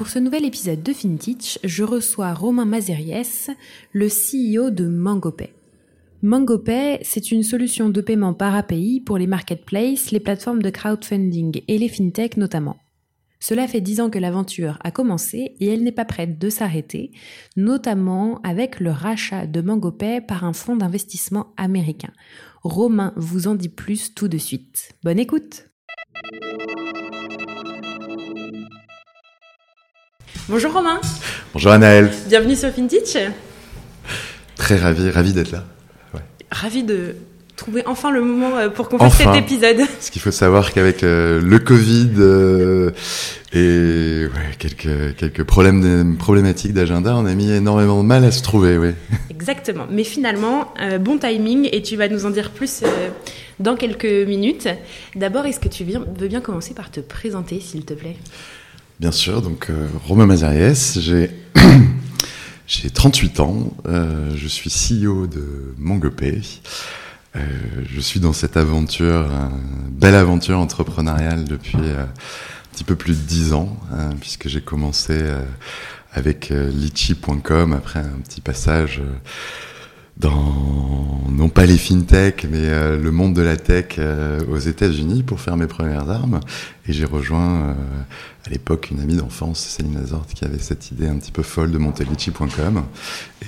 Pour ce nouvel épisode de FinTech, je reçois Romain Mazeriès, le CEO de MangoPay. MangoPay, c'est une solution de paiement par API pour les marketplaces, les plateformes de crowdfunding et les fintechs notamment. Cela fait dix ans que l'aventure a commencé et elle n'est pas prête de s'arrêter, notamment avec le rachat de MangoPay par un fonds d'investissement américain. Romain vous en dit plus tout de suite. Bonne écoute Bonjour Romain Bonjour Anaël Bienvenue sur FinTech Très ravi, ravi d'être là ravie de trouver enfin le moment euh, pour qu'on fasse cet épisode. Ce qu'il faut savoir qu'avec euh, le Covid euh, et ouais, quelques, quelques problèmes problématiques d'agenda, on a mis énormément de mal à se trouver. Exactement. Mais finalement, bon timing et tu vas nous en dire plus dans quelques minutes. D'abord, est-ce que tu veux bien commencer par te présenter, s'il te plaît? Bien sûr. Donc, Romain Mazariès, j'ai J'ai 38 ans, euh, je suis CEO de MongoPay. Euh, je suis dans cette aventure, belle aventure entrepreneuriale depuis euh, un petit peu plus de 10 ans, puisque j'ai commencé euh, avec litchi.com après un petit passage dans non pas les fintech mais euh, le monde de la tech euh, aux États-Unis pour faire mes premières armes et j'ai rejoint euh, à l'époque une amie d'enfance Céline Azort qui avait cette idée un petit peu folle de monter litchi.com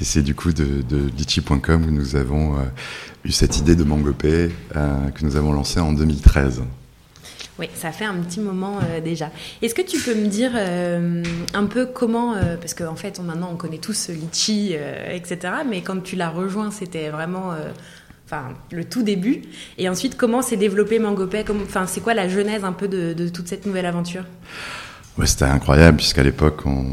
et c'est du coup de, de litchi.com où nous avons eu cette idée de MangoPay que nous avons lancée en 2013. Oui, ça fait un petit moment euh, déjà. Est-ce que tu peux me dire euh, un peu comment, euh, parce qu'en fait, maintenant on connaît tous Litchi, etc., mais quand tu l'as rejoint, c'était vraiment enfin, le tout début. Et ensuite, comment s'est développé MangoPay enfin, C'est quoi la genèse un peu de, toute cette nouvelle aventure? Ouais, C'était incroyable, puisqu'à l'époque, on,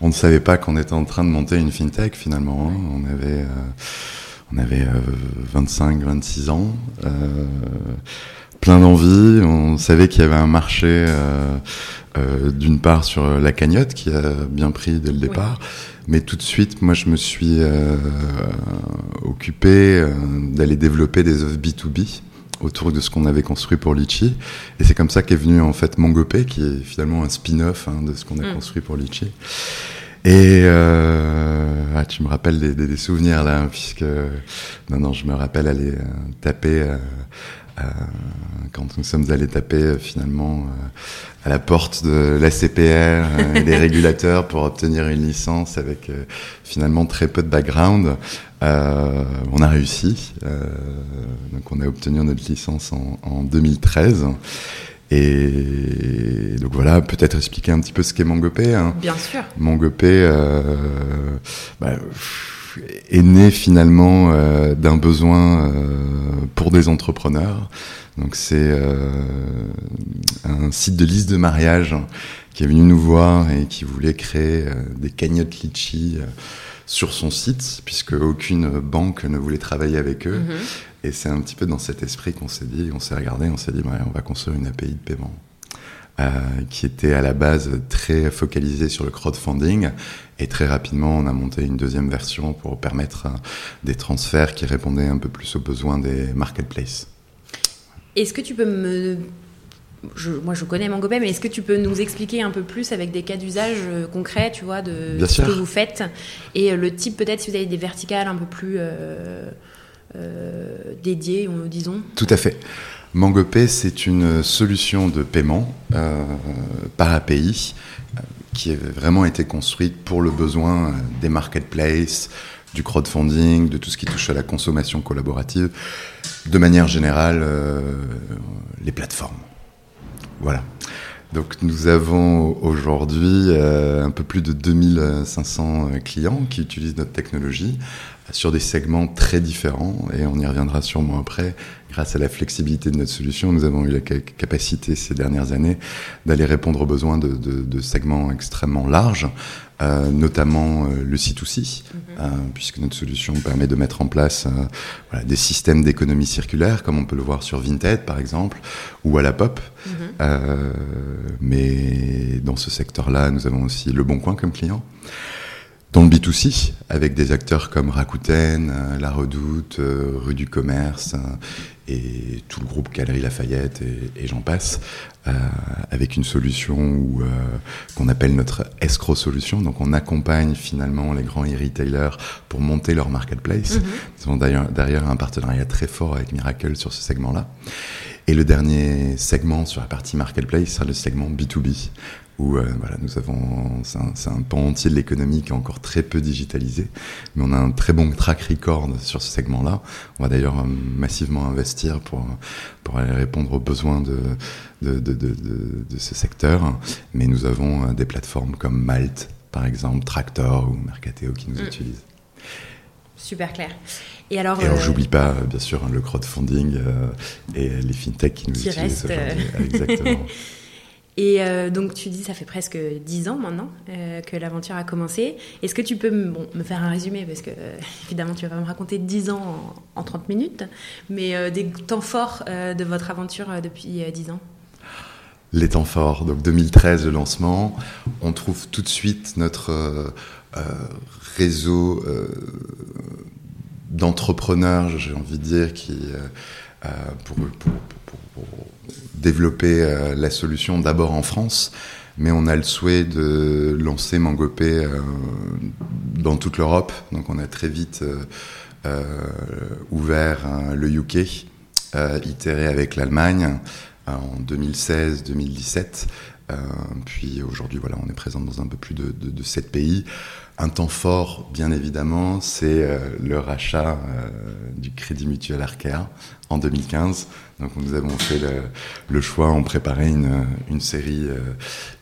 on, ne savait pas qu'on était en train de monter une fintech finalement. Hein. On avait, on avait 25, 26 ans plein d'envie. On savait qu'il y avait un marché, euh, euh, d'une part sur la cagnotte qui a bien pris dès le départ, mais tout de suite, moi, je me suis euh, occupé d'aller développer des offres B2B autour de ce qu'on avait construit pour Litchi. Et c'est comme ça qu'est venu en fait MongoPay, qui est finalement un spin-off hein, de ce qu'on a mm. construit pour Litchi. Et euh, ah, tu me rappelles des, des, des souvenirs là, puisque non non, je me rappelle aller euh, taper euh, euh, quand nous sommes allés taper euh, finalement euh, à la porte de la CPR et des régulateurs pour obtenir une licence avec finalement très peu de background. on a réussi, donc on a obtenu notre licence en, en 2013. Et donc voilà, peut-être expliquer un petit peu ce qu'est MongoPay. Hein. Bien sûr. MongoPay, euh, bah, est né finalement euh, d'un besoin euh, pour des entrepreneurs. Donc c'est euh, un site de liste de mariage qui est venu nous voir et qui voulait créer des cagnottes litchi sur son site, puisque aucune banque ne voulait travailler avec eux. Mm-hmm. Et c'est un petit peu dans cet esprit qu'on s'est dit, on s'est regardé, on s'est dit, on va construire une API de paiement. Euh, qui était à la base très focalisée sur le crowdfunding. Et très rapidement, on a monté une deuxième version pour permettre euh, des transferts qui répondaient un peu plus aux besoins des marketplaces. Est-ce que tu peux me moi, je connais MangoPay, mais est-ce que tu peux nous expliquer un peu plus avec des cas d'usage euh, concrets, tu vois, de ce que vous faites et le type peut-être si vous avez des verticales un peu plus euh, dédiées, disons? Tout à fait. MangoPay, c'est une solution de paiement euh, par API euh, qui a vraiment été construite pour le besoin euh, des marketplaces, du crowdfunding, de tout ce qui touche à la consommation collaborative, de manière générale, les plateformes. Voilà. Donc nous avons aujourd'hui un peu plus de 2500 clients qui utilisent notre technologie sur des segments très différents et on y reviendra sûrement après. Grâce à la flexibilité de notre solution, nous avons eu la capacité ces dernières années d'aller répondre aux besoins de, de, de segments extrêmement larges, euh, notamment euh, le C2C, mm-hmm. euh, puisque notre solution permet de mettre en place euh, voilà, des systèmes d'économie circulaire, comme on peut le voir sur Vinted par exemple, ou à la Pop. Mm-hmm. Euh, mais dans ce secteur-là, nous avons aussi Le Bon Coin comme client dans le B2C, avec des acteurs comme Rakuten, euh, La Redoute, euh, Rue du Commerce euh, et tout le groupe Galerie Lafayette et, j'en passe, avec une solution qu'on appelle notre escrow solution. Donc on accompagne finalement les grands e-retailers pour monter leur marketplace. Mm-hmm. Ils ont d'ailleurs derrière un partenariat très fort avec Miracle sur ce segment-là. Et le dernier segment sur la partie marketplace sera le segment B2B, où euh, voilà, nous avons, c'est un, un, pan entier de l'économie qui est encore très peu digitalisé, mais on a un très bon track record sur ce segment-là. On va d'ailleurs euh, massivement investir pour pour aller répondre aux besoins de de, de, de, de ce secteur. Mais nous avons euh, des plateformes comme Malte, par exemple, Tractor ou Mercateo qui nous mm. utilisent. Super clair. Et alors, alors j'oublie pas, bien sûr, le crowdfunding euh, et les fintechs qui nous qui utilisent aujourd'hui. Exactement. Et euh, donc tu dis ça fait presque dix ans maintenant euh, que l'aventure a commencé. Est-ce que tu peux bon, me faire un résumé? Parce que euh, évidemment tu vas pas me raconter dix ans en, en, 30 minutes, mais des temps forts de votre aventure depuis dix ans. Les temps forts, donc 2013 le lancement, on trouve tout de suite notre réseau d'entrepreneurs, j'ai envie de dire, qui pour développer euh, la solution d'abord en France, mais on a le souhait de lancer Mangopé euh, dans toute l'Europe. Donc on a très vite euh, ouvert le UK, itéré avec l'Allemagne en 2016-2017. puis aujourd'hui, voilà, on est présent dans un peu plus de, de, de 7 pays. Un temps fort, bien évidemment, c'est le rachat du Crédit Mutuel Arkea en 2015. Donc nous avons fait le, choix, on préparait une, série, euh,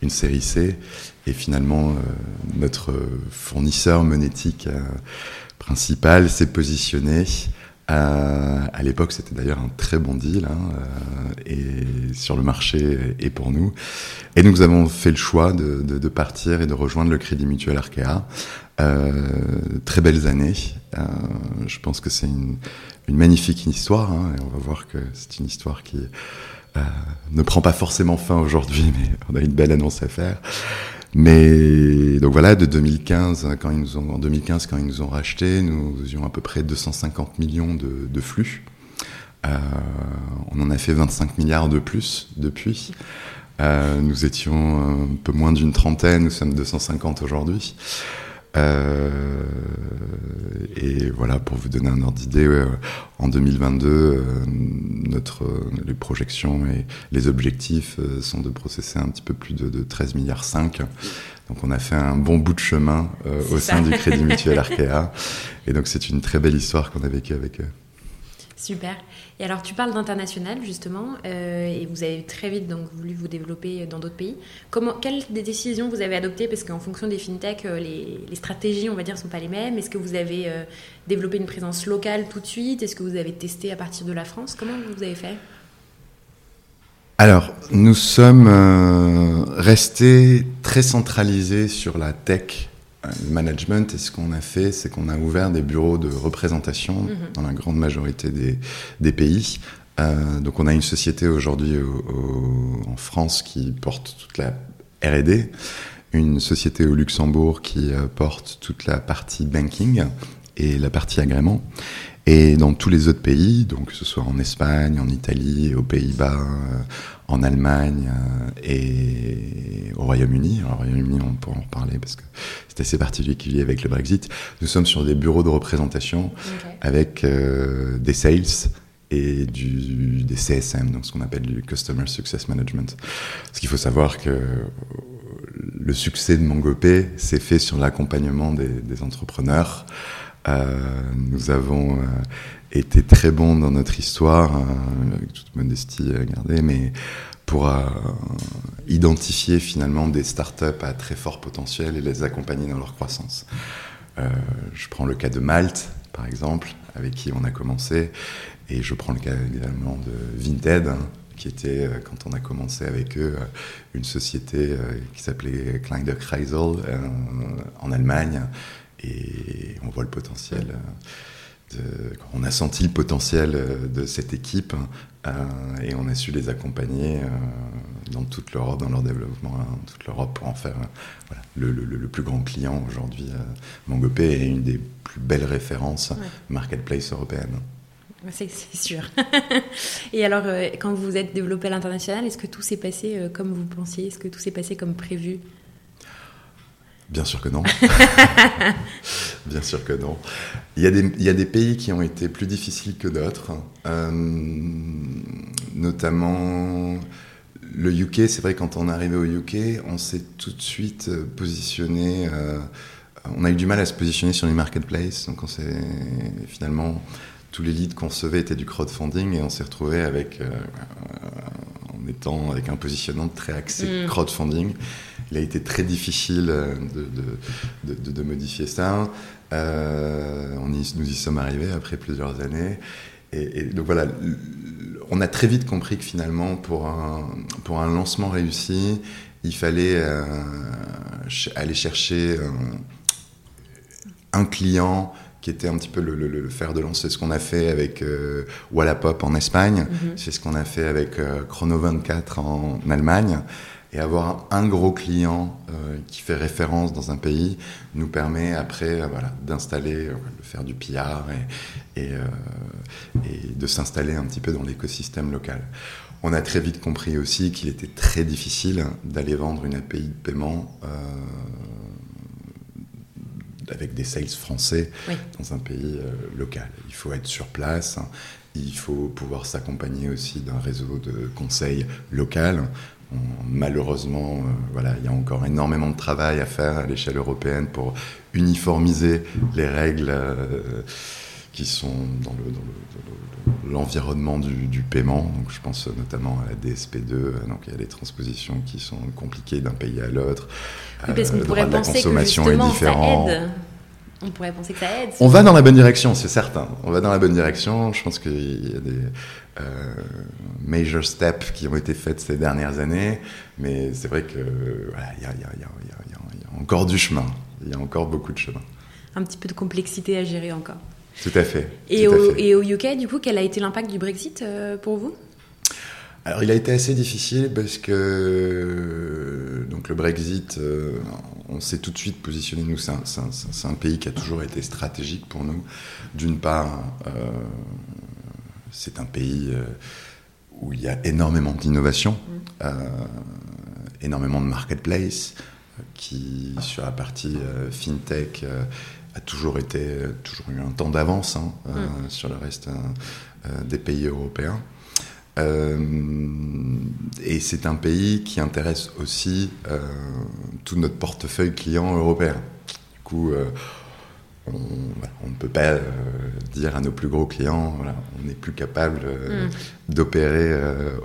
une série C, et finalement notre fournisseur monétique principal s'est positionné euh, à l'époque, c'était d'ailleurs un très bon deal hein, euh, et sur le marché et pour nous. Et nous avons fait le choix de, partir et de rejoindre le Crédit Mutuel Arkea. Euh, très belles années. Euh, je pense que c'est une, une, magnifique histoire hein, et on va voir que c'est une histoire qui euh, ne prend pas forcément fin aujourd'hui, mais on a une belle annonce à faire. Mais donc voilà, de 2015, quand ils nous ont, en 2015, quand ils nous ont racheté, nous avions à peu près 250 millions de, de flux. Euh, on en a fait 25 milliards de plus depuis. Euh, nous étions un peu moins d'une trentaine, nous sommes 250 aujourd'hui. Euh, et voilà, pour vous donner un ordre d'idée, euh, en 2022, euh, notre, les projections et les objectifs sont de processer un petit peu plus de, de 13 milliards 5. Donc on a fait un bon bout de chemin euh, au sein du Crédit Mutuel Arkea. Et donc c'est une très belle histoire qu'on a vécue avec eux. Super. Et alors, tu parles d'international, justement, euh, et vous avez très vite donc, voulu vous développer dans d'autres pays. Quelles des décisions vous avez adoptées? Parce qu'en fonction des fintechs, euh, les, stratégies, on va dire, ne sont pas les mêmes. Est-ce que vous avez euh, développé une présence locale tout de suite? Est-ce que vous avez testé à partir de la France? Comment vous avez fait? Alors, nous sommes restés très centralisés sur la tech le management, et ce qu'on a fait, c'est qu'on a ouvert des bureaux de représentation mmh. dans la grande majorité des, des pays. Euh, donc on a une société aujourd'hui en France qui porte toute la R&D, une société au Luxembourg qui euh, porte toute la partie banking et la partie agrément. Et dans tous les autres pays, donc que ce soit en Espagne, en Italie, aux Pays-Bas, euh, en Allemagne euh, et au Royaume-Uni. Alors, au Royaume-Uni, on pourra en reparler parce que c'est assez particulier avec le Brexit. Nous sommes sur des bureaux de représentation okay. avec euh, des sales et du, des CSM, donc ce qu'on appelle du Customer Success Management. Parce qu'il faut savoir que le succès de Mangopé s'est fait sur l'accompagnement des, des entrepreneurs nous avons été très bons dans notre histoire, avec toute modestie gardée, mais pour identifier finalement des startups à très fort potentiel et les accompagner dans leur croissance. je prends le cas de Malte, par exemple, avec qui on a commencé, et je prends le cas également de Vinted, hein, qui était, euh, quand on a commencé avec eux, euh, une société euh, qui s'appelait Kleiner Kreisel en Allemagne. Et on voit le potentiel. De, on a senti le potentiel de cette équipe et on a su les accompagner dans toute l'Europe, dans leur développement, hein, toute l'Europe pour en faire voilà, le, le, plus grand client aujourd'hui. Mangopé est une des plus belles références marketplace européenne. C'est sûr. et alors, euh, quand vous êtes développé à l'international, est-ce que tout s'est passé euh, comme vous pensiez? Est-ce que tout s'est passé comme prévu? Bien sûr que non. Bien sûr que non. Il y, a des, il y, a des, pays qui ont été plus difficiles que d'autres, euh, notamment le UK. C'est vrai, quand on est arrivé au UK, on s'est tout de suite positionné. on a eu du mal à se positionner sur les marketplaces, donc on s'est finalement tous les leads qu'on recevait étaient du crowdfunding et on s'est retrouvé avec, euh, en étant avec un positionnement très axé mm. crowdfunding. Il a été très difficile euh, de, de, de, modifier ça. Euh, on y, nous y sommes arrivés après plusieurs années. Et, donc voilà, on a très vite compris que finalement, pour un, pour un lancement réussi, il fallait aller chercher un client qui était un petit peu le, fer de lance. C'est ce qu'on a fait avec euh, Wallapop en Espagne, mhm. c'est ce qu'on a fait avec euh, Chrono24 en Allemagne. Et avoir un gros client euh, qui fait référence dans un pays nous permet après voilà, d'installer, de faire du PR et, et, et de s'installer un petit peu dans l'écosystème local. On a très vite compris aussi qu'il était très difficile d'aller vendre une API de paiement avec des sales français dans un pays euh, local. Il faut être sur place, il faut pouvoir s'accompagner aussi d'un réseau de conseils local. Malheureusement, euh, voilà, il y a encore énormément de travail à faire à l'échelle européenne pour uniformiser les règles. Euh, qui sont dans l'environnement le, du, paiement. Donc, je pense notamment à la DSP2. Donc, il y a des transpositions qui sont compliquées d'un pays à l'autre. Oui, parce qu'on pourrait penser que justement, ça aide. On pourrait penser que ça aide. On va dans la bonne direction, c'est certain. On va dans la bonne direction. Je pense qu'il y a des euh, major steps qui ont été faits ces dernières années, mais c'est vrai que voilà, il y, y, y, y a encore du chemin. Il y a encore beaucoup de chemin. Un petit peu de complexité à gérer encore. Tout à fait. Et, au, et au, UK, du coup, quel a été l'impact du Brexit euh, pour vous? Alors, il a été assez difficile parce que donc le Brexit, euh, on s'est tout de suite positionné. Nous, c'est un, un, pays qui a toujours été stratégique pour nous. D'une part, euh, c'est un pays où il y a énormément d'innovation, mmh. énormément de marketplace, qui sur la partie fintech a toujours été, toujours eu un temps d'avance hein, euh, mm. sur le reste euh, des pays européens. Euh, et c'est un pays qui intéresse aussi tout notre portefeuille client européen. Du coup, on, ne peut pas dire à nos plus gros clients, voilà, on n'est plus capable mm. d'opérer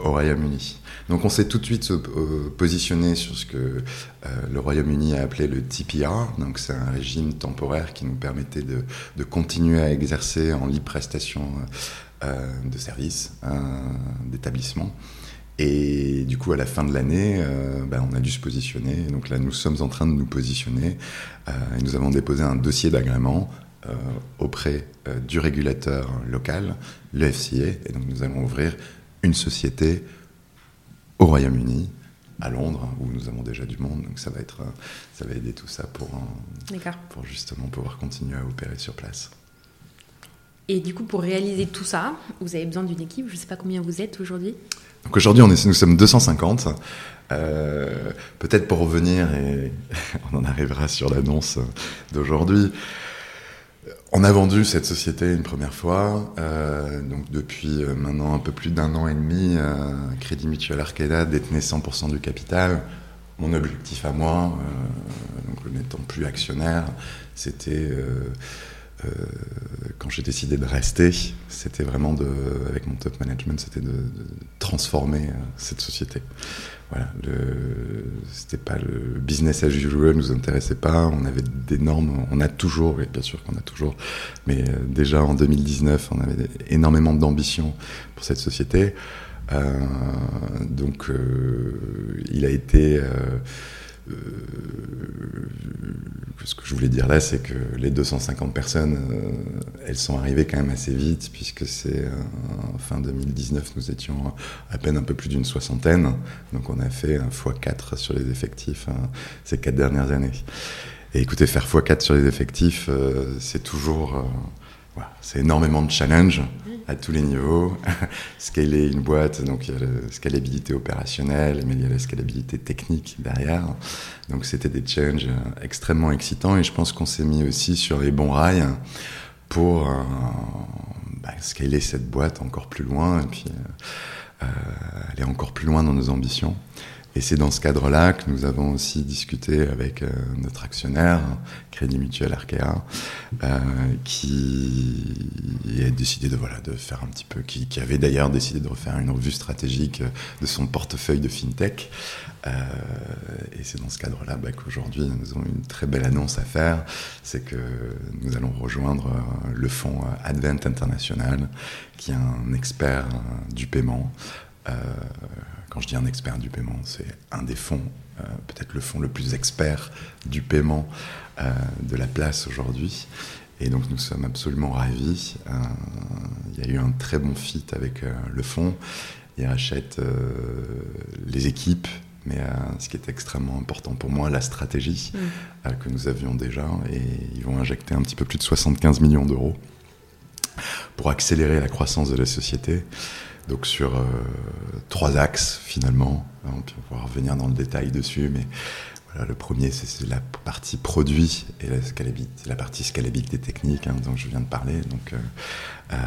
au Royaume-Uni. Donc on s'est tout de suite euh, positionné sur ce que euh, le Royaume-Uni a appelé le TPR, donc c'est un régime temporaire qui nous permettait de, de continuer à exercer en libre prestation euh, de services, d'établissements. Et du coup, à la fin de l'année, ben, on a dû se positionner. Donc là, nous sommes en train de nous positionner. et nous avons déposé un dossier d'agrément auprès du régulateur local, le FCA. Et donc, nous allons ouvrir une société au Royaume-Uni, à Londres, où nous avons déjà du monde. Donc ça va, être, ça va aider tout ça pour, pour justement pouvoir continuer à opérer sur place. Et du coup, pour réaliser tout ça, vous avez besoin d'une équipe. Je ne sais pas combien vous êtes aujourd'hui. Donc aujourd'hui, nous sommes 250. Euh, peut-être pour revenir, et on en arrivera sur l'annonce d'aujourd'hui, on a vendu cette société une première fois, euh, donc depuis euh, maintenant un peu plus d'un an et demi, Crédit Mutuel Arcada détenait 100% du capital. Mon objectif à moi, donc n'étant plus actionnaire, c'était quand j'ai décidé de rester, c'était vraiment de, avec mon top management, c'était de, transformer cette société. Voilà, c'était pas le business as usual, nous intéressait pas. On avait d'énormes, on a toujours, et bien sûr qu'on a toujours, mais déjà en 2019, on avait énormément d'ambition pour cette société. Euh, donc, euh, il a été euh, ce que je voulais dire là, c'est que les 250 personnes, elles sont arrivées quand même assez vite, puisque c'est fin 2019, nous étions à peine un peu plus d'une soixantaine. Donc on a fait un x4 sur les effectifs hein, ces quatre dernières années. Et écoutez, faire x4 sur les effectifs, c'est toujours c'est énormément de challenges à tous les niveaux. Scaler une boîte, donc il y a la scalabilité opérationnelle, mais il y a la scalabilité technique derrière. Donc c'était des challenges extrêmement excitants et je pense qu'on s'est mis aussi sur les bons rails pour euh, bah, scaler cette boîte encore plus loin et puis euh, euh, aller encore plus loin dans nos ambitions. Et c'est dans ce cadre-là que nous avons aussi discuté avec euh, notre actionnaire, Crédit Mutuel Arkea, euh, qui a décidé de, voilà, de faire un petit peu, qui, avait d'ailleurs décidé de refaire une revue stratégique de son portefeuille de FinTech. Euh, et c'est dans ce cadre-là bah, qu'aujourd'hui, nous avons une très belle annonce à faire, c'est que nous allons rejoindre le fonds Advent International, qui est un expert du paiement. Euh, quand je dis un expert du paiement, c'est un des fonds, euh, peut-être le fonds le plus expert du paiement euh, de la place aujourd'hui. Et donc nous sommes absolument ravis. il y a eu un très bon fit avec le fonds. Ils rachètent les équipes, mais ce qui est extrêmement important pour moi, la stratégie mm. que nous avions déjà. Et ils vont injecter un petit peu plus de 75 millions d'euros pour accélérer la croissance de la société donc sur euh, trois axes finalement. On va revenir dans le détail dessus, mais voilà, le premier c'est la partie produit et la, scalabilité, la partie scalabilité technique hein, dont je viens de parler. Donc euh, euh,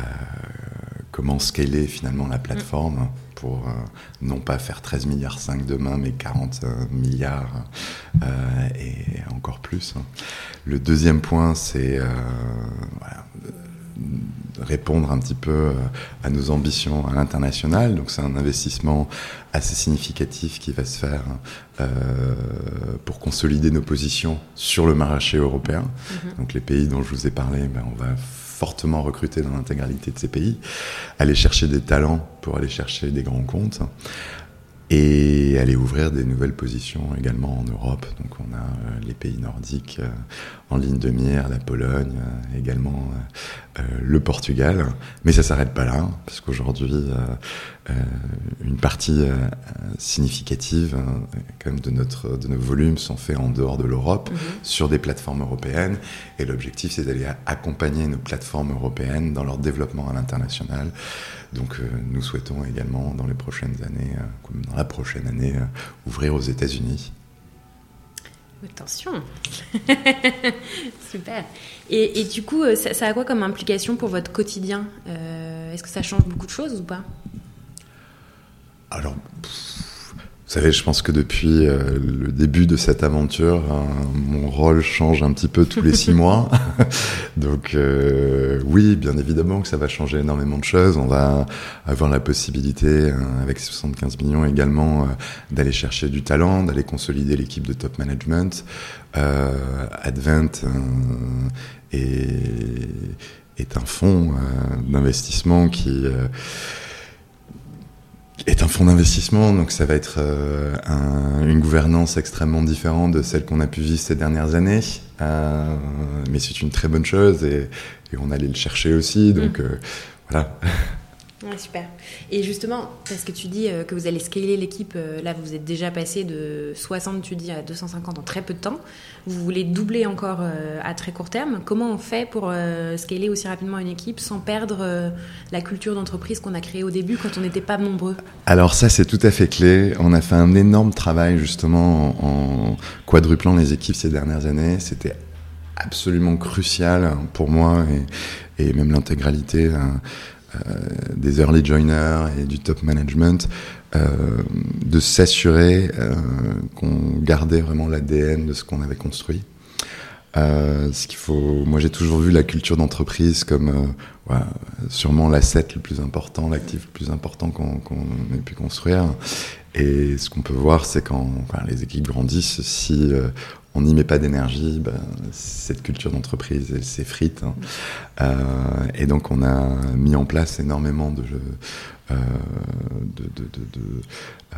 comment scaler finalement la plateforme pour non pas faire 13 milliards 5 demain, mais 40 milliards et encore plus. Hein. Le deuxième point c'est voilà, répondre un petit peu euh, à nos ambitions à l'international. Donc c'est un investissement assez significatif qui va se faire euh, pour consolider nos positions sur le marché européen. Mhm. Donc les pays dont je vous ai parlé, ben, on va fortement recruter dans l'intégralité de ces pays, aller chercher des talents pour aller chercher des grands comptes et aller ouvrir des nouvelles positions également en Europe. Donc on a euh, les pays nordiques euh, en ligne de mire, la Pologne, euh, également le Portugal. Mais ça s'arrête pas là, parce qu'aujourd'hui, une partie significative quand même de, notre, de nos volumes sont faits en dehors de l'Europe, mhm. sur des plateformes européennes. Et l'objectif, c'est d'aller accompagner nos plateformes européennes dans leur développement à l'international. Donc nous souhaitons également dans les prochaines années, comme dans la prochaine année, ouvrir aux États-Unis. Attention. Super. Et, du coup, euh, ça, a quoi comme implication pour votre quotidien? Euh, Est-ce que ça change beaucoup de choses ou pas? Alors, vous savez, je pense que depuis euh, le début de cette aventure, hein, mon rôle change un petit peu tous les six mois. Donc euh, oui, bien évidemment que ça va changer énormément de choses. On va avoir la possibilité, hein, avec 75 millions également, euh, d'aller chercher du talent, d'aller consolider l'équipe de top management. Advent est, est, un fonds d'investissement qui est un fonds d'investissement, donc ça va être euh, une gouvernance extrêmement différente de celle qu'on a pu vivre ces dernières années. Euh, mais c'est une très bonne chose et, on allait le chercher aussi, donc mm. euh, voilà. Super. Et justement, parce que tu dis euh, que vous allez scaler l'équipe, euh, là vous êtes déjà passé de 60, tu dis, à 250 en très peu de temps. Vous voulez doubler encore euh, à très court terme. Comment on fait pour scaler aussi rapidement une équipe sans perdre la culture d'entreprise qu'on a créée au début quand on n'était pas nombreux? Alors ça c'est tout à fait clé. On a fait un énorme travail justement en, quadruplant les équipes ces dernières années. C'était absolument crucial pour moi et, même l'intégralité euh, des early joiners et du top management, euh, de s'assurer euh, qu'on gardait vraiment l'ADN de ce qu'on avait construit. Euh, ce qu'il faut, moi j'ai toujours vu la culture d'entreprise comme euh, sûrement l'asset le plus important, l'actif le plus important qu'on ait pu construire. Et ce qu'on peut voir, c'est quand les équipes grandissent, si euh, on n'y met pas d'énergie, ben, cette culture d'entreprise, elle s'effrite. Hein. Euh, et donc on a mis en place énormément de, euh, de, de, de euh,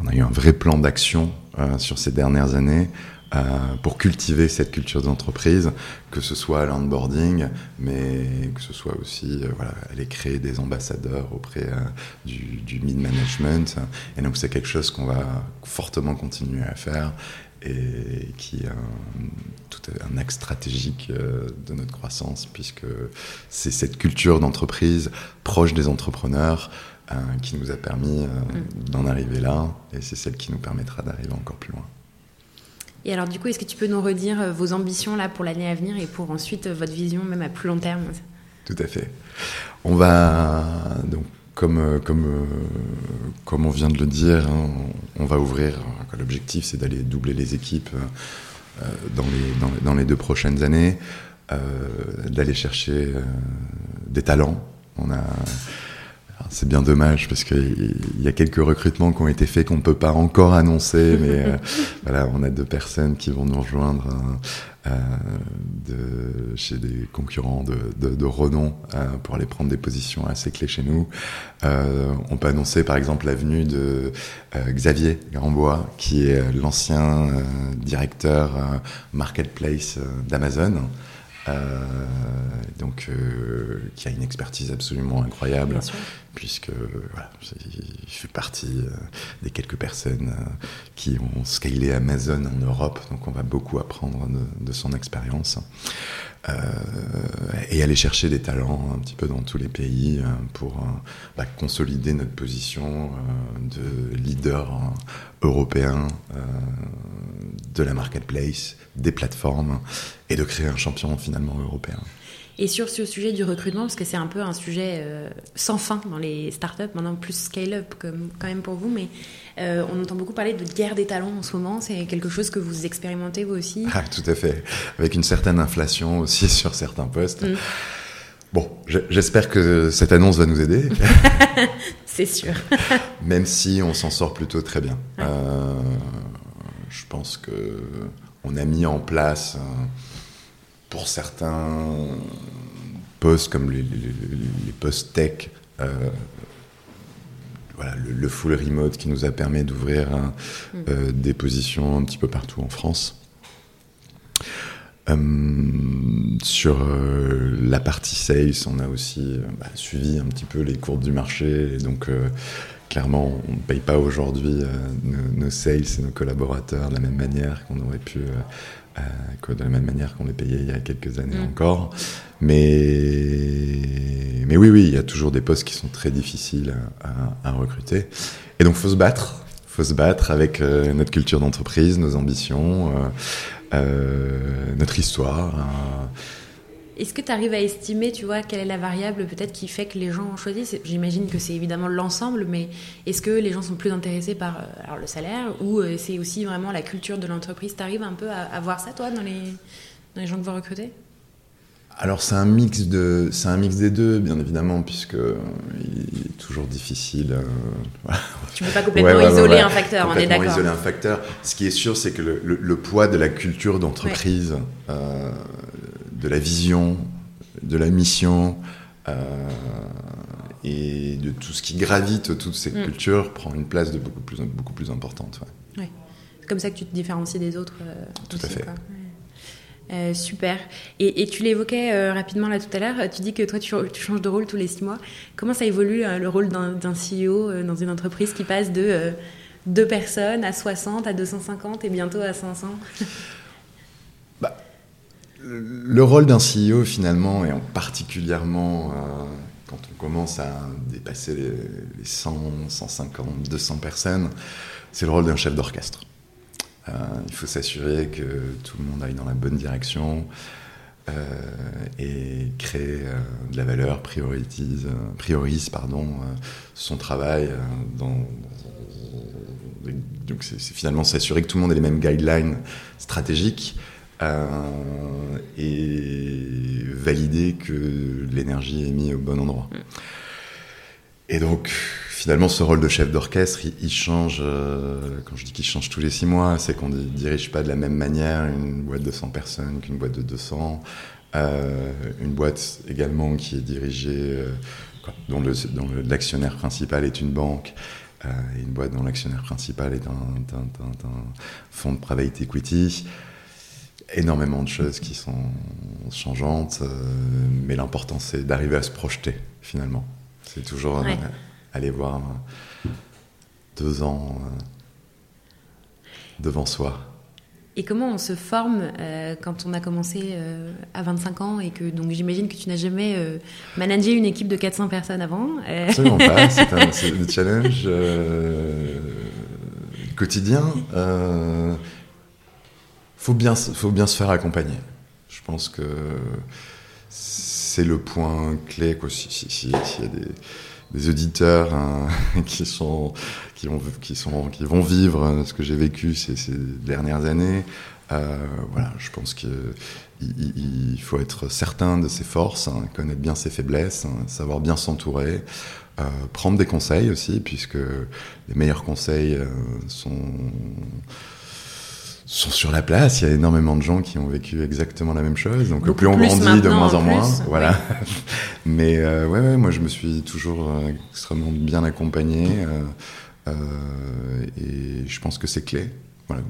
on a eu un vrai plan d'action euh, sur ces dernières années euh, pour cultiver cette culture d'entreprise, que ce soit l'onboarding, mais que ce soit aussi, euh, voilà, aller créer des ambassadeurs auprès euh, du, du mid-management. Et donc c'est quelque chose qu'on va fortement continuer à faire et qui est un, tout un axe stratégique de notre croissance, puisque c'est cette culture d'entreprise proche des entrepreneurs euh, qui nous a permis euh, mm. d'en arriver là, et c'est celle qui nous permettra d'arriver encore plus loin. Et alors du coup, est-ce que tu peux nous redire euh, vos ambitions là pour l'année à venir et pour ensuite votre vision même à plus long terme? Tout à fait. On va donc comme, comme, comme on vient de le dire, hein, on va ouvrir. L'objectif, c'est d'aller doubler les équipes dans, les, dans, les deux prochaines années, euh, d'aller chercher euh, des talents. On a c'est bien dommage parce qu'il y a quelques recrutements qui ont été faits qu'on ne peut pas encore annoncer, mais euh, voilà, on a deux personnes qui vont nous rejoindre euh, de, chez des concurrents de, de, de renom euh, pour aller prendre des positions assez clés chez nous. On peut annoncer par exemple la venue de Xavier Grandbois, qui est l'ancien directeur marketplace d'Amazon. Euh, donc, euh, qui a une expertise absolument incroyable, puisque voilà, il fait partie euh, des quelques personnes qui ont scalé Amazon en Europe, donc on va beaucoup apprendre de, de son expérience. Euh, et aller chercher des talents un petit peu dans tous les pays pour bah, consolider notre position de leader européen de la marketplace, des plateformes, et de créer un champion finalement européen. Et sur ce sujet du recrutement, parce que c'est un peu un sujet euh, sans fin dans les startups, maintenant plus scale-up quand même pour vous, mais euh, on entend beaucoup parler de guerre des talents en ce moment. C'est quelque chose que vous expérimentez vous aussi? Ah, Tout à fait, avec une certaine inflation aussi sur certains postes. Mm. Bon, j'espère que cette annonce va nous aider. c'est sûr. Même si on s'en sort plutôt très bien. Euh, je pense que on a mis en place, pour certains postes comme les, postes tech, euh, voilà, le, full remote qui nous a permis d'ouvrir mm. euh, des positions un petit peu partout en France. sur la partie sales, on a aussi bah, suivi un petit peu les courbes du marché, et donc clairement, on ne paye pas aujourd'hui euh, nos, sales et nos collaborateurs de la même manière qu'on aurait pu, euh, euh, de la même manière qu'on les payait il y a quelques années mm. encore. Mais, mais oui, oui, il y a toujours des postes qui sont très difficiles à, recruter. Et donc, faut se battre. Faut se battre avec notre culture d'entreprise, nos ambitions, notre histoire. Est-ce que tu arrives à estimer, tu vois, quelle est la variable peut-être qui fait que les gens choisissent J'imagine que c'est évidemment l'ensemble, mais est-ce que les gens sont plus intéressés par euh, alors, le salaire ou euh, c'est aussi vraiment la culture de l'entreprise? Tu arrives un peu à, voir ça, toi, dans les, dans les gens que vous recrutez? Alors c'est un mix de, c'est un mix des deux, bien évidemment, puisque il est toujours difficile. Euh, tu peux pas complètement isoler un facteur, on est d'accord. isoler un facteur. Ce qui est sûr, c'est que le, le, poids de la culture d'entreprise, euh, de la vision, de la mission euh, et de tout ce qui gravite autour de cette mm. culture prend une place de beaucoup plus, beaucoup plus importante. Ouais. C'est comme ça que tu te différencies des autres. Euh, tout à fait. Euh, super. Et, tu l'évoquais rapidement là tout à l'heure, tu dis que toi tu, changes de rôle tous les six mois. Comment ça évolue le rôle d'un CEO dans une entreprise qui passe de deux personnes à 60, à 250 et bientôt à 500 le rôle d'un CEO, finalement, et en particulièrement euh, quand on commence à dépasser les, 100, 150, 200 personnes, c'est le rôle d'un chef d'orchestre. Euh, il faut s'assurer que tout le monde aille dans la bonne direction euh, et crée de la valeur, priorise, priorise pardon, son travail. Dans, donc c'est finalement s'assurer que tout le monde ait les mêmes guidelines stratégiques et valider que l'énergie est mise au bon endroit. Mm. Et donc, finalement, ce rôle de chef d'orchestre, il, change. quand je dis qu'il change tous les six mois, c'est qu'on ne dirige pas de la même manière une boîte de 100 personnes qu'une boîte de 200. une boîte également qui est dirigée dont l'actionnaire principal est une banque, euh, et une boîte dont l'actionnaire principal est un, fonds de private equity. Énormément de choses qui sont changeantes, euh, mais l'important c'est d'arriver à se projeter finalement. C'est toujours euh, aller voir deux ans devant soi. Et comment on se forme euh, quand on a commencé euh, à 25 ans et que donc j'imagine que tu n'as jamais euh, managé une équipe de 400 personnes avant Absolument pas, c'est un challenge quotidien. Faut bien, faut bien se faire accompagner. Je pense que c'est le point clé. Quoi. S'il y a des des auditeurs hein, qui sont qui ont qui sont qui vont vivre ce que j'ai vécu ces, ces, dernières années. Euh, voilà, je pense qu'il il, faut être certain de ses forces, hein, connaître bien ses faiblesses, hein, savoir bien s'entourer, euh, prendre des conseils aussi, puisque les meilleurs conseils euh, sont sont sur la place. Il y a énormément de gens qui ont vécu exactement la même chose. Donc plus on grandit, de moins en, moins. Voilà. Mais euh, ouais, ouais, moi je me suis toujours euh, extrêmement bien accompagné. Euh, et je pense que c'est clé. Voilà.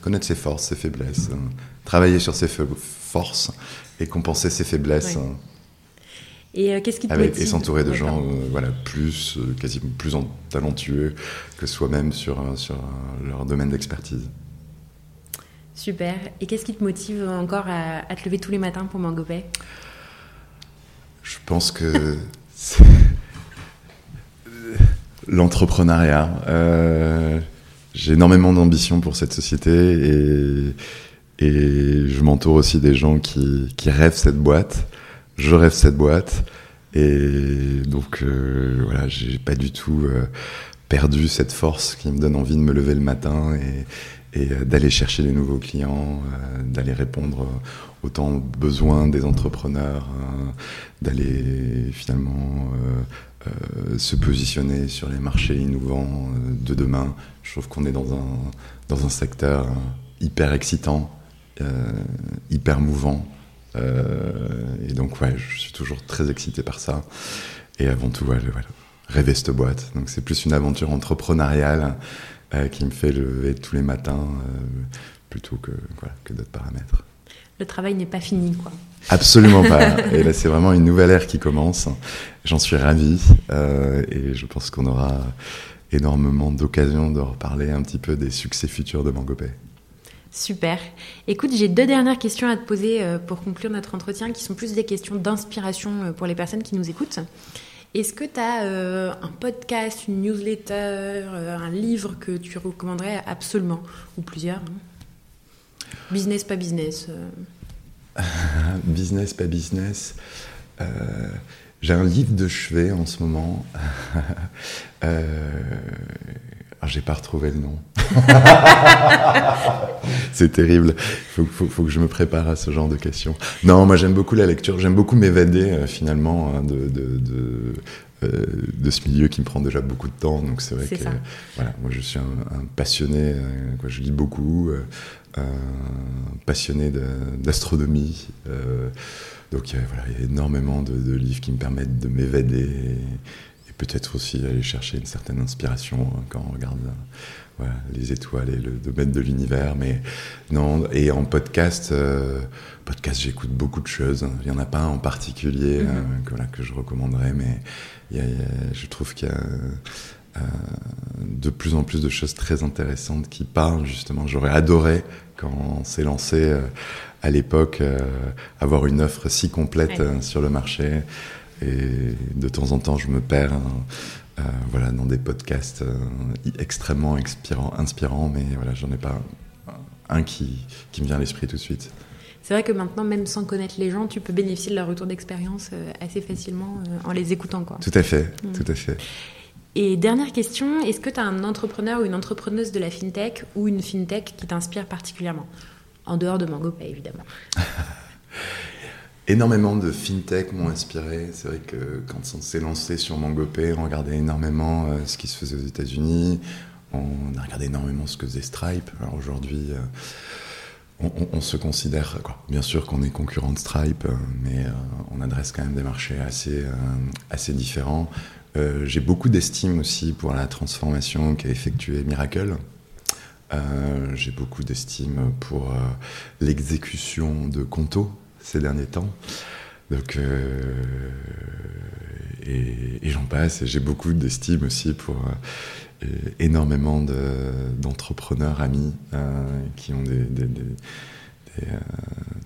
Connaître ses forces, ses faiblesses. Hein. travailler sur ses forces et compenser ses faiblesses. Hein. Et qu'est-ce qui te Avec, Et s'entourer de gens voilà, plus, quasiment plus talentueux que soi-même sur, sur leur domaine d'expertise. Super. Et qu'est-ce qui te motive encore à, te lever tous les matins pour Mangopay Je pense que l'entrepreneuriat. Euh, j'ai énormément d'ambition pour cette société et, je m'entoure aussi des gens qui, qui, rêvent cette boîte. Je rêve cette boîte. Et donc, euh, voilà, j'ai pas du tout euh, perdu cette force qui me donne envie de me lever le matin et, et euh, d'aller chercher des nouveaux clients, euh, d'aller répondre autant aux besoins des entrepreneurs, euh, d'aller finalement se positionner sur les marchés innovants de demain. Je trouve qu'on est dans un, dans un secteur hyper excitant, hyper mouvant. et donc, ouais, je suis toujours très excité par ça. Et avant tout, voilà, rêver cette boîte. Donc, c'est plus une aventure entrepreneuriale qui me fait lever tous les matins euh, plutôt que, que d'autres paramètres. Le travail n'est pas fini, quoi. Absolument pas. Et là, c'est vraiment une nouvelle ère qui commence. J'en suis ravi euh, et je pense qu'on aura énormément d'occasions de reparler un petit peu des succès futurs de Mangopay. Super. Écoute, j'ai deux dernières questions à te poser pour conclure notre entretien qui sont plus des questions d'inspiration pour les personnes qui nous écoutent. Est-ce que tu as euh, un podcast, une newsletter, euh, un livre que tu recommanderais absolument Ou plusieurs hein? Business, pas business euh. Business, pas business. J'ai un livre de chevet en ce moment. J'ai pas retrouvé le nom. c'est terrible. Il faut, faut, que je me prépare à ce genre de questions. Non, moi j'aime beaucoup la lecture. J'aime beaucoup m'évader euh, finalement hein, de, de, de, euh, de, ce milieu qui me prend déjà beaucoup de temps. Donc c'est vrai que voilà, moi je suis un, passionné. Euh, quoi, je lis beaucoup, passionné d'astronomie. donc voilà, il y a énormément de, livres qui me permettent de m'évader peut-être aussi aller chercher une certaine inspiration hein, quand on regarde euh, les étoiles et le domaine de l'univers. Mais non, et en podcast, euh, podcast, j'écoute beaucoup de choses. Il n'y en a pas un en particulier mm-hmm. euh, que, que je recommanderais, mais je trouve qu'il y a de plus en plus de choses très intéressantes qui parlent justement. J'aurais adoré quand on s'est lancé à l'époque avoir une offre si complète sur le marché. Et de temps en temps, je me perds hein, euh, voilà, dans des podcasts euh, extrêmement inspirants, inspirants, mais voilà, j'en ai pas un qui, qui me vient à l'esprit tout de suite. C'est vrai que maintenant, même sans connaître les gens, tu peux bénéficier de leur retour d'expérience euh, assez facilement en les écoutant. Quoi. Tout à fait, mm. tout à fait. Et dernière question, est-ce que tu as un entrepreneur ou une entrepreneuse de la fintech ou une fintech qui t'inspire particulièrement? En dehors de MangoPay, évidemment. énormément de fintech m'ont inspiré. C'est vrai que quand on s'est lancé sur MangoPay, on regardait énormément euh, ce qui se faisait aux États-Unis. On a regardé énormément ce que faisait Stripe. Alors aujourd'hui, euh, on, se considère, quoi. bien sûr qu'on est concurrent de Stripe, euh, mais on adresse quand même des marchés assez, assez différents. J'ai beaucoup d'estime aussi pour la transformation qu'a effectuée Miracle. J'ai beaucoup d'estime pour l'exécution de Conto, ces derniers temps. Donc, euh, et, j'en passe. Et j'ai beaucoup d'estime aussi pour euh, énormément d'entrepreneurs amis euh, qui ont des, des,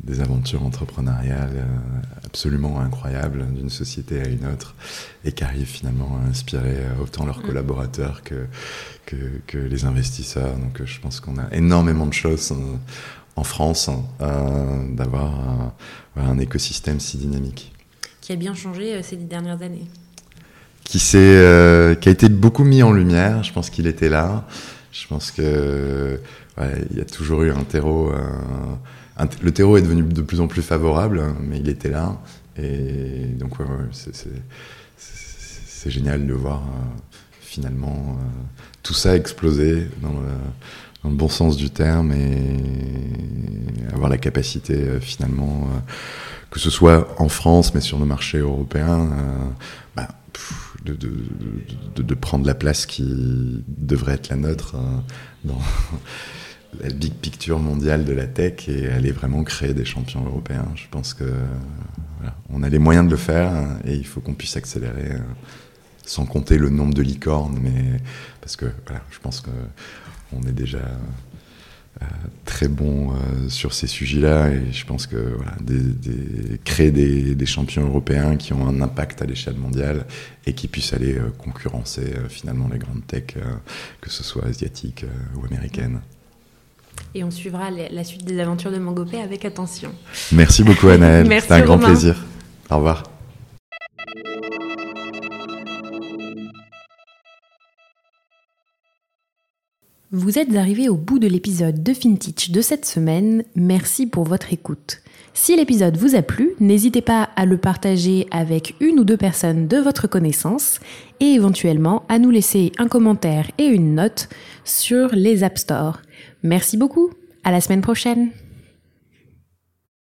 des, aventures entrepreneuriales absolument incroyables d'une société à une autre et qui arrivent finalement à inspirer autant leurs mm. collaborateurs que, que, que, les investisseurs. Donc, je pense qu'on a énormément de choses en France hein, euh, d'avoir un, écosystème si dynamique. Qui a bien changé euh, ces dix dernières années. Qui, euh, qui a été beaucoup mis en lumière. Je pense qu'il était là. Je pense que il y a toujours eu un terreau. le terreau est devenu de plus en plus favorable, mais il était là. Et donc, c'est génial de voir finalement tout ça exploser dans le, dans le bon sens du terme et avoir la capacité euh, finalement, euh, que ce soit en France mais sur le marché européen, euh, bah, de, de, prendre la place qui devrait être la nôtre dans la big picture mondiale de la tech et aller vraiment créer des champions européens. Je pense que voilà, on a les moyens de le faire et il faut qu'on puisse accélérer sans compter le nombre de licornes, mais parce que voilà, je pense que on est déjà euh, très bon euh, sur ces sujets-là et je pense que voilà, créer des, champions européens qui ont un impact à l'échelle mondiale et qui puissent aller euh, concurrencer finalement les grandes techs, que ce soit asiatiques ou américaines. Et on suivra la suite des aventures de Mangopé avec attention. Merci beaucoup Anaël, c'était un grand plaisir. Au revoir. Vous êtes arrivé au bout de l'épisode de FinTech de cette semaine. Merci pour votre écoute. Si l'épisode vous a plu, n'hésitez pas à le partager avec une ou deux personnes de votre connaissance et éventuellement à nous laisser un commentaire et une note sur les App Store. Merci beaucoup. À la semaine prochaine.